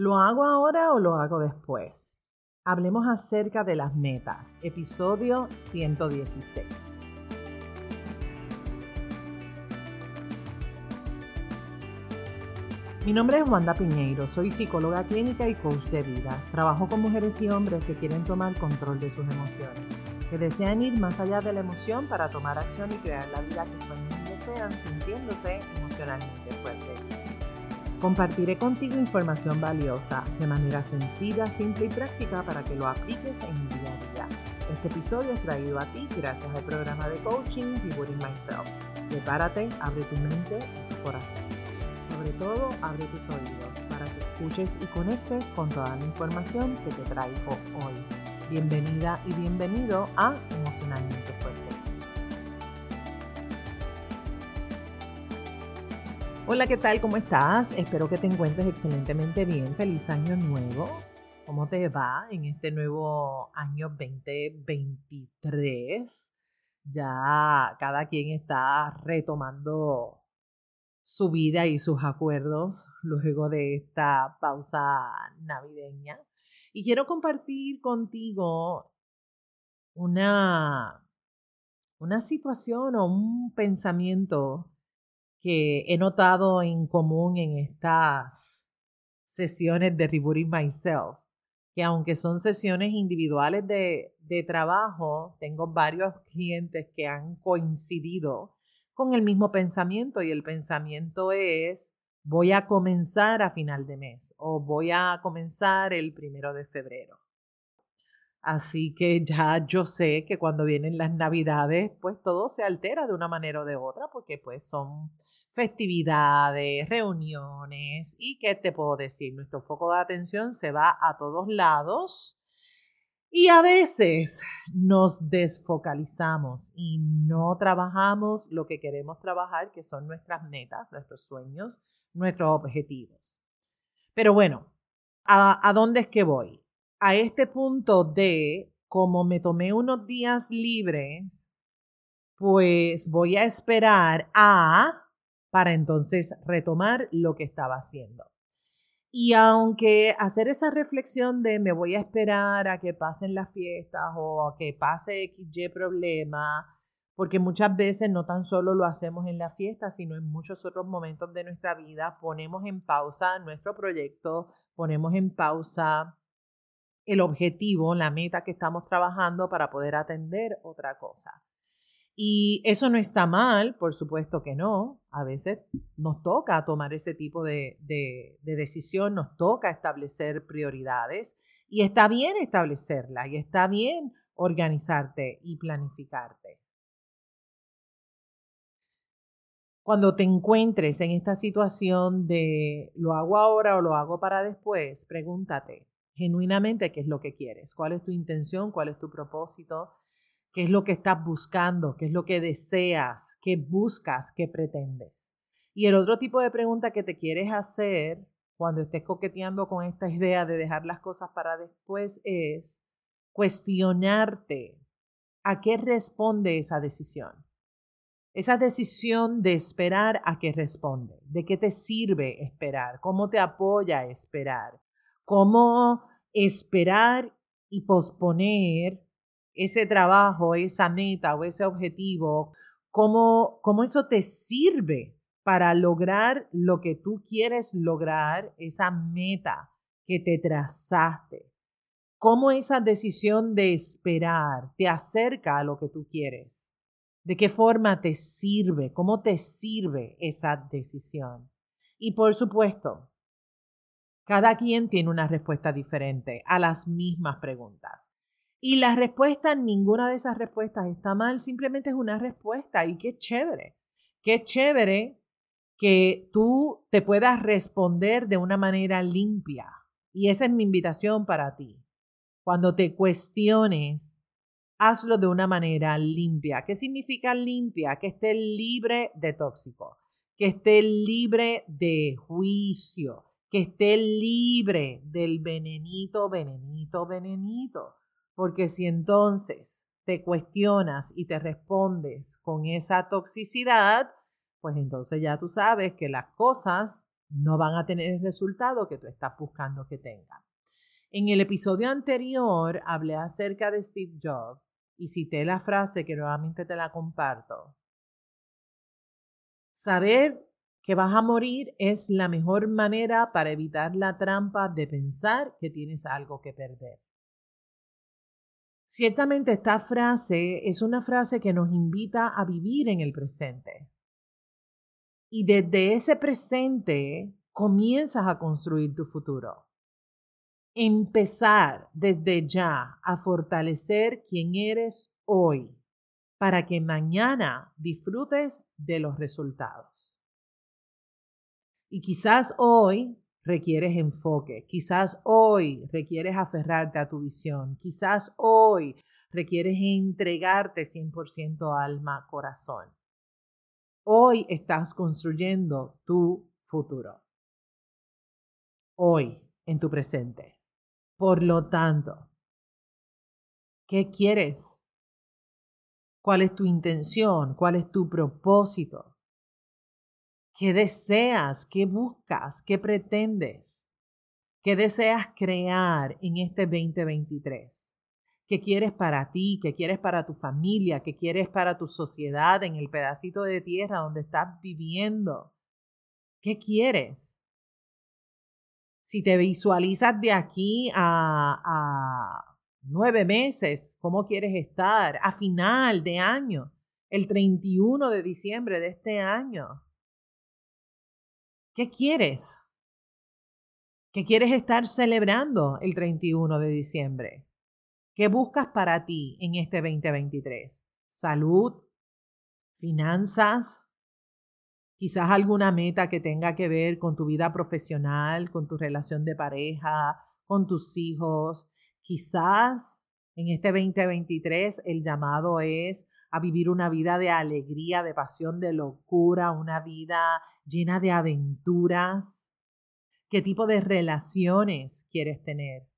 ¿Lo hago ahora o lo hago después? Hablemos acerca de las metas, episodio 116. Mi nombre es Wanda Piñeiro, soy psicóloga clínica y coach de vida. Trabajo con mujeres y hombres que quieren tomar control de sus emociones, que desean ir más allá de la emoción para tomar acción y crear la vida que sueñan y desean sintiéndose emocionalmente fuertes. Compartiré contigo información valiosa de manera sencilla, simple y práctica para que lo apliques en día a día. Este episodio es traído a ti gracias al programa de coaching Rewarding Myself. Prepárate, abre tu mente y tu corazón. Sobre todo, abre tus oídos para que escuches y conectes con toda la información que te traigo hoy. Bienvenida y bienvenido a Emocionalmente Hola, ¿qué tal? ¿Cómo estás? Espero que te encuentres excelentemente bien. Feliz año nuevo. ¿Cómo te va en este nuevo año 2023? Ya cada quien está retomando su vida y sus acuerdos luego de esta pausa navideña. Y quiero compartir contigo una, una situación o un pensamiento que he notado en común en estas sesiones de Rebooting Myself, que aunque son sesiones individuales de, de trabajo, tengo varios clientes que han coincidido con el mismo pensamiento y el pensamiento es voy a comenzar a final de mes o voy a comenzar el primero de febrero. Así que ya yo sé que cuando vienen las navidades, pues todo se altera de una manera o de otra, porque pues son festividades, reuniones y qué te puedo decir, nuestro foco de atención se va a todos lados y a veces nos desfocalizamos y no trabajamos lo que queremos trabajar, que son nuestras metas, nuestros sueños, nuestros objetivos. Pero bueno, ¿a, a dónde es que voy? A este punto de, como me tomé unos días libres, pues voy a esperar a, para entonces retomar lo que estaba haciendo. Y aunque hacer esa reflexión de me voy a esperar a que pasen las fiestas o a que pase XY problema, porque muchas veces no tan solo lo hacemos en la fiesta, sino en muchos otros momentos de nuestra vida, ponemos en pausa nuestro proyecto, ponemos en pausa el objetivo, la meta que estamos trabajando para poder atender otra cosa. Y eso no está mal, por supuesto que no. A veces nos toca tomar ese tipo de, de, decisión, nos toca establecer prioridades y está bien establecerla y está bien organizarte y planificarte. Cuando te encuentres en esta situación de lo hago ahora o lo hago para después, pregúntate, genuinamente qué es lo que quieres, cuál es tu intención, cuál es tu propósito, qué es lo que estás buscando, qué es lo que deseas, qué buscas, qué pretendes. Y el otro tipo de pregunta que te quieres hacer cuando estés coqueteando con esta idea de dejar las cosas para después es cuestionarte a qué responde esa decisión. Esa decisión de esperar a qué responde, de qué te sirve esperar, cómo te apoya esperar, cómo esperar y posponer ese trabajo, esa meta o ese objetivo, cómo, cómo eso te sirve para lograr lo que tú quieres lograr, esa meta que te trazaste. Cómo esa decisión de esperar te acerca a lo que tú quieres. ¿De qué forma te sirve? ¿Cómo te sirve esa decisión? Y por supuesto, cada quien tiene una respuesta diferente a las mismas preguntas. Y la respuesta, ninguna de esas respuestas está mal, simplemente es una respuesta y qué chévere. Qué chévere que tú te puedas responder de una manera limpia. Y esa es mi invitación para ti. Cuando te cuestiones, hazlo de una manera limpia. ¿Qué significa limpia? Que esté libre de tóxico, que esté libre de juicio, que esté libre del venenito, venenito, venenito. Porque si entonces te cuestionas y te respondes con esa toxicidad, pues entonces ya tú sabes que las cosas no van a tener el resultado que tú estás buscando que tengan. En el episodio anterior hablé acerca de Steve Jobs y cité la frase que nuevamente te la comparto. Saber que vas a morir es la mejor manera para evitar la trampa de pensar que tienes algo que perder. Ciertamente esta frase es una frase que nos invita a vivir en el presente. Y desde ese presente comienzas a construir tu futuro. Empezar desde ya a fortalecer quién eres hoy para que mañana disfrutes de los resultados. Y quizás hoy requieres enfoque, quizás hoy requieres aferrarte a tu visión, quizás hoy requieres entregarte 100% alma, corazón. Hoy estás construyendo tu futuro. Hoy, en tu presente. Por lo tanto, ¿qué quieres? ¿Cuál es tu intención? ¿Cuál es tu propósito? ¿Qué deseas? ¿Qué buscas? ¿Qué pretendes? ¿Qué deseas crear en este 2023? ¿Qué quieres para ti? ¿Qué quieres para tu familia? ¿Qué quieres para tu sociedad en el pedacito de tierra donde estás viviendo? ¿Qué quieres? Si te visualizas de aquí a, nueve meses, ¿cómo quieres estar? A final de año, el 31 de diciembre de este año. ¿Qué quieres? ¿Qué quieres estar celebrando el 31 de diciembre? ¿Qué buscas para ti en este 2023? ¿Salud? ¿Finanzas? Quizás alguna meta que tenga que ver con tu vida profesional, con tu relación de pareja, con tus hijos. Quizás en este 2023 el llamado es a vivir una vida de alegría, de pasión, de locura, una vida llena de aventuras. ¿Qué tipo de relaciones quieres tener?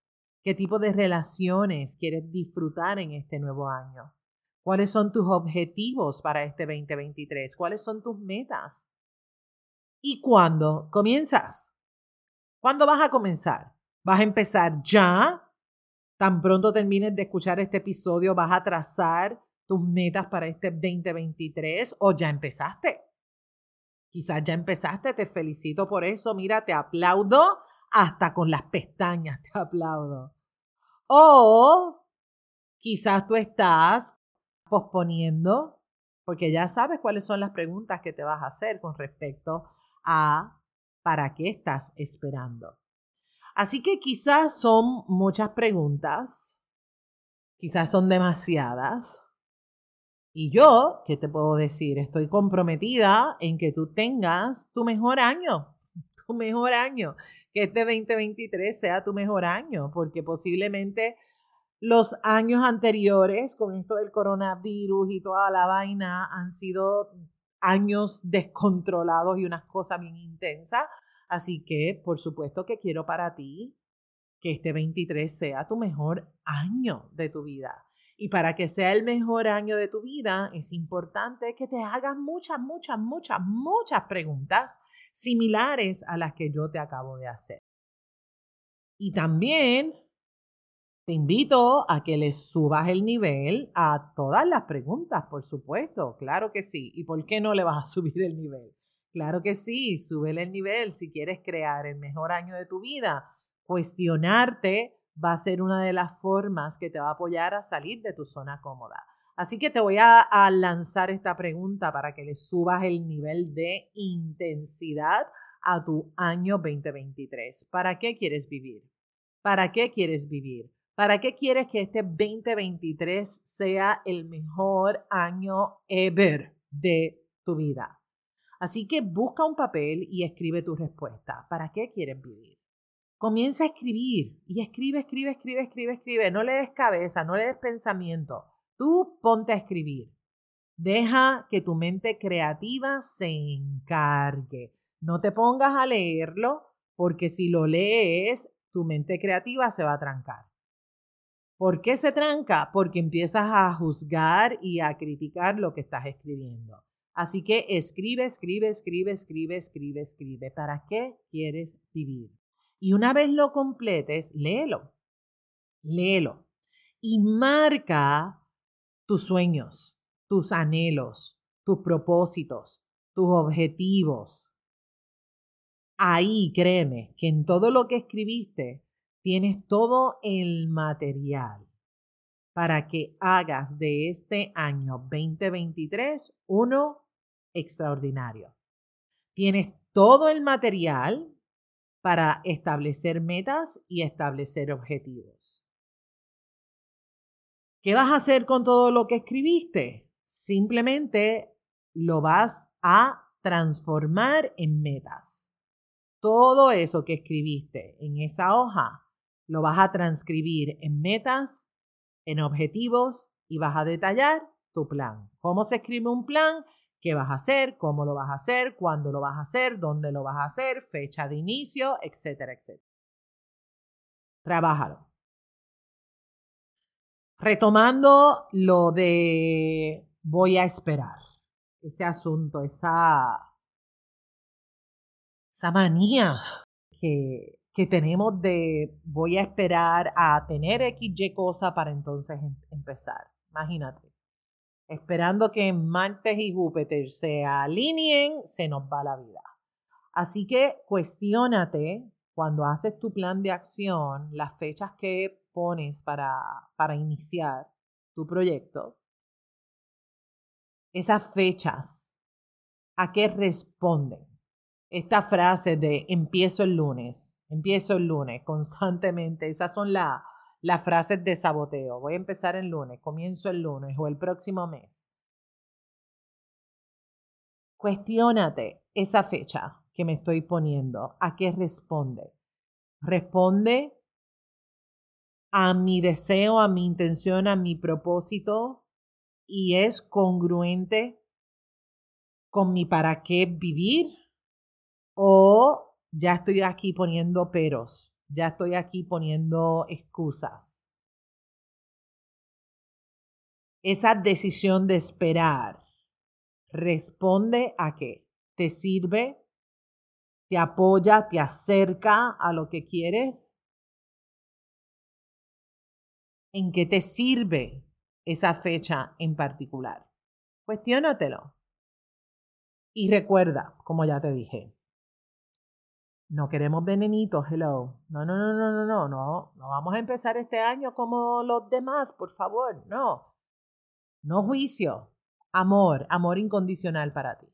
¿Qué tipo de relaciones quieres disfrutar en este nuevo año? ¿Cuáles son tus objetivos para este 2023? ¿Cuáles son tus metas? ¿Y cuándo comienzas? ¿Cuándo vas a comenzar? ¿Vas a empezar ya? Tan pronto termines de escuchar este episodio, ¿vas a trazar tus metas para este 2023 o ya empezaste? Quizás ya empezaste, te felicito por eso, mira, te aplaudo hasta con las pestañas, te aplaudo. O quizás tú estás posponiendo, porque ya sabes cuáles son las preguntas que te vas a hacer con respecto a para qué estás esperando. Así que quizás son muchas preguntas, quizás son demasiadas, y yo, ¿qué te puedo decir? Estoy comprometida en que tú tengas tu mejor año, tu mejor año, que este 2023 sea tu mejor año, porque posiblemente los años anteriores con esto del coronavirus y toda la vaina han sido años descontrolados y unas cosas bien intensas. Así que, por supuesto que quiero para ti que este 23 sea tu mejor año de tu vida. Y para que sea el mejor año de tu vida, es importante que te hagas muchas, muchas, muchas, muchas preguntas similares a las que yo te acabo de hacer. Y también te invito a que le subas el nivel a todas las preguntas, por supuesto, claro que sí. ¿Y por qué no le vas a subir el nivel? Claro que sí, súbele el nivel si quieres crear el mejor año de tu vida, cuestionarte va a ser una de las formas que te va a apoyar a salir de tu zona cómoda. Así que te voy a, lanzar esta pregunta para que le subas el nivel de intensidad a tu año 2023. ¿Para qué quieres vivir? ¿Para qué quieres vivir? ¿Para qué quieres que este 2023 sea el mejor año ever de tu vida? Así que busca un papel y escribe tu respuesta. ¿Para qué quieres vivir? Comienza a escribir y escribe, escribe, escribe, escribe, escribe. No le des cabeza, no le des pensamiento. Tú ponte a escribir. Deja que tu mente creativa se encargue. No te pongas a leerlo porque si lo lees, tu mente creativa se va a trancar. ¿Por qué se tranca? Porque empiezas a juzgar y a criticar lo que estás escribiendo. Así que escribe, escribe, escribe, escribe, escribe, escribe. ¿Para qué quieres vivir? Y una vez lo completes, léelo. Léelo. Y marca tus sueños, tus anhelos, tus propósitos, tus objetivos. Ahí créeme que en todo lo que escribiste tienes todo el material para que hagas de este año 2023 uno extraordinario. Tienes todo el material para establecer metas y establecer objetivos. ¿Qué vas a hacer con todo lo que escribiste? Simplemente lo vas a transformar en metas. Todo eso que escribiste en esa hoja lo vas a transcribir en metas, en objetivos y vas a detallar tu plan. ¿Cómo se escribe un plan? ¿Qué vas a hacer? ¿Cómo lo vas a hacer? ¿Cuándo lo vas a hacer? ¿Dónde lo vas a hacer? Fecha de inicio, etcétera, etcétera. Trabájalo. Retomando lo de voy a esperar, ese asunto, esa, esa manía que, que tenemos de voy a esperar a tener XY cosa para entonces em, empezar. Imagínate. Esperando que Marte y Júpiter se alineen, se nos va la vida. Así que cuestiónate cuando haces tu plan de acción, las fechas que pones para, para iniciar tu proyecto, esas fechas, ¿a qué responden? Esta frase de empiezo el lunes, empiezo el lunes constantemente, esas son las frases de saboteo. Voy a empezar el lunes, comienzo el lunes o el próximo mes. Cuestiónate esa fecha que me estoy poniendo, ¿a qué responde? ¿Responde a mi deseo, a mi intención, a mi propósito y es congruente con mi para qué vivir? ¿O ya estoy aquí poniendo peros? Ya estoy aquí poniendo excusas. Esa decisión de esperar responde a qué? ¿Te sirve? ¿Te apoya? ¿Te acerca a lo que quieres? ¿En qué te sirve esa fecha en particular? Cuestiónatelo. Y recuerda, como ya te dije, no queremos venenitos, hello. No, no, no, no, no, no, no. No vamos a empezar este año como los demás, por favor. No. No juicio. Amor, amor incondicional para ti.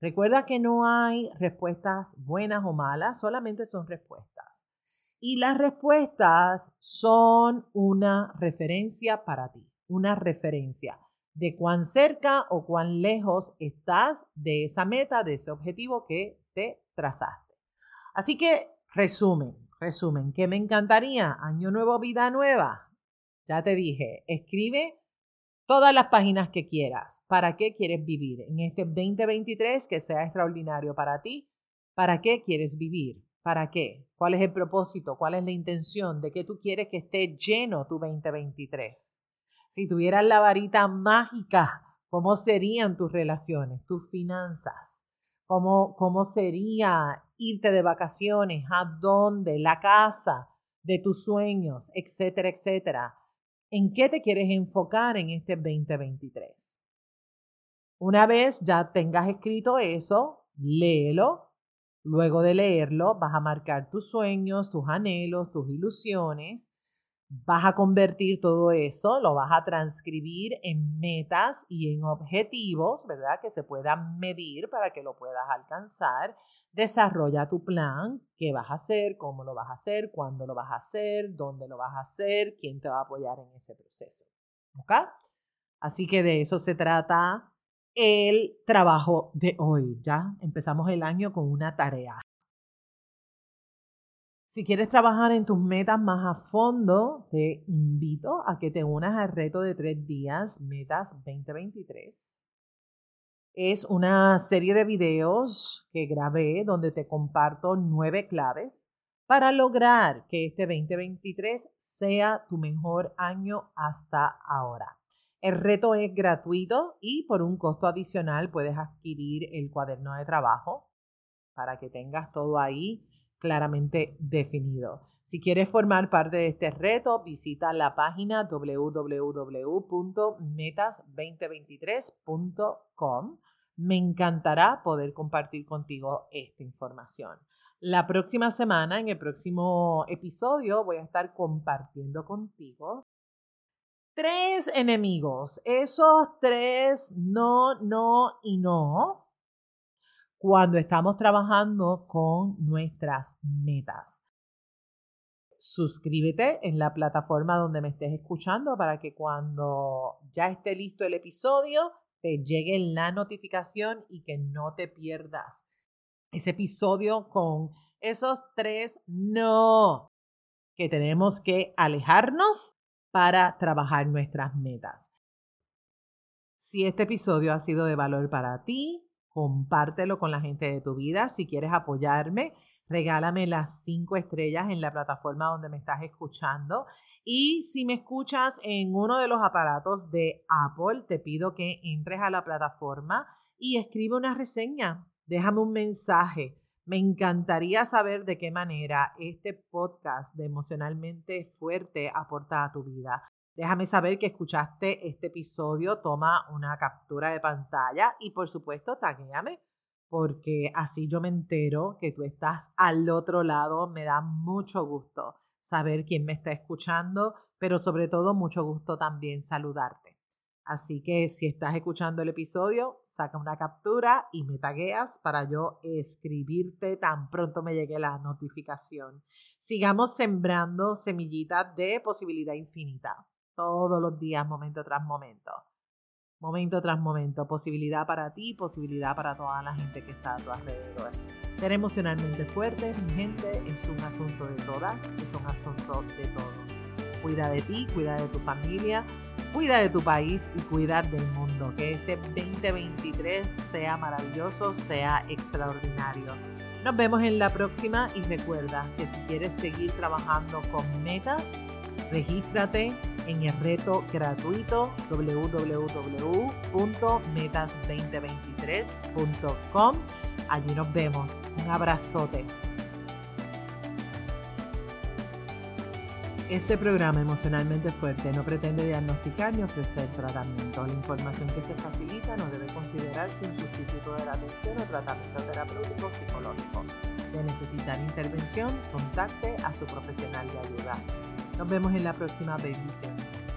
Recuerda que no hay respuestas buenas o malas, solamente son respuestas. Y las respuestas son una referencia para ti, una referencia de cuán cerca o cuán lejos estás de esa meta, de ese objetivo que te trazaste. Así que, resumen, resumen, ¿qué me encantaría? Año nuevo, vida nueva. Ya te dije, escribe todas las páginas que quieras. ¿Para qué quieres vivir en este 2023 que sea extraordinario para ti? ¿Para qué quieres vivir? ¿Para qué? ¿Cuál es el propósito? ¿Cuál es la intención? ¿De qué tú quieres que esté lleno tu 2023? Si tuvieras la varita mágica, ¿cómo serían tus relaciones, tus finanzas? ¿Cómo, cómo sería irte de vacaciones? ¿A dónde? La casa de tus sueños, etcétera, etcétera. ¿En qué te quieres enfocar en este 2023? Una vez ya tengas escrito eso, léelo Luego de leerlo, vas a marcar tus sueños, tus anhelos, tus ilusiones. Vas a convertir todo eso, lo vas a transcribir en metas y en objetivos, ¿verdad? Que se puedan medir para que lo puedas alcanzar. Desarrolla tu plan, qué vas a hacer, cómo lo vas a hacer, cuándo lo vas a hacer, dónde lo vas a hacer, quién te va a apoyar en ese proceso. ¿Ok? Así que de eso se trata el trabajo de hoy. Ya empezamos el año con una tarea. Si quieres trabajar en tus metas más a fondo, te invito a que te unas al reto de tres días, Metas 2023. Es una serie de videos que grabé donde te comparto nueve claves para lograr que este 2023 sea tu mejor año hasta ahora. El reto es gratuito y por un costo adicional puedes adquirir el cuaderno de trabajo para que tengas todo ahí claramente definido. Si quieres formar parte de este reto, visita la página www.metas2023.com. Me encantará poder compartir contigo esta información. La próxima semana, en el próximo episodio, voy a estar compartiendo contigo Tres enemigos. Esos tres no, no y no. Cuando estamos trabajando con nuestras metas. Suscríbete en la plataforma donde me estés escuchando para que cuando ya esté listo el episodio te llegue la notificación y que no te pierdas ese episodio con esos tres no que tenemos que alejarnos para trabajar nuestras metas. Si este episodio ha sido de valor para ti, compártelo con la gente de tu vida. Si quieres apoyarme, regálame las cinco estrellas en la plataforma donde me estás escuchando. Y si me escuchas en uno de los aparatos de Apple, te pido que entres a la plataforma y escribe una reseña. Déjame un mensaje. Me encantaría saber de qué manera este podcast de emocionalmente fuerte aporta a tu vida. Déjame saber que escuchaste este episodio, toma una captura de pantalla y por supuesto taguéame porque así yo me entero que tú estás al otro lado. Me da mucho gusto saber quién me está escuchando, pero sobre todo mucho gusto también saludarte. Así que si estás escuchando el episodio, saca una captura y me tagueas para yo escribirte tan pronto me llegue la notificación. Sigamos sembrando semillitas de posibilidad infinita, todos los días, momento tras momento. Momento tras momento, posibilidad para ti, posibilidad para toda la gente que está a tu alrededor. Ser emocionalmente fuerte, mi gente, es un asunto de todas, es un asunto de todos. Cuida de ti, cuida de tu familia, cuida de tu país y cuida del mundo. Que este 2023 sea maravilloso, sea extraordinario. Nos vemos en la próxima y recuerda que si quieres seguir trabajando con metas, regístrate en el reto gratuito www.metas2023.com. Allí nos vemos. Un abrazote. Este programa emocionalmente fuerte no pretende diagnosticar ni ofrecer tratamiento. La información que se facilita no debe considerarse un sustituto de la atención o tratamiento terapéutico psicológico. De necesitar intervención, contacte a su profesional de ayuda. Nos vemos en la próxima Bendiciones.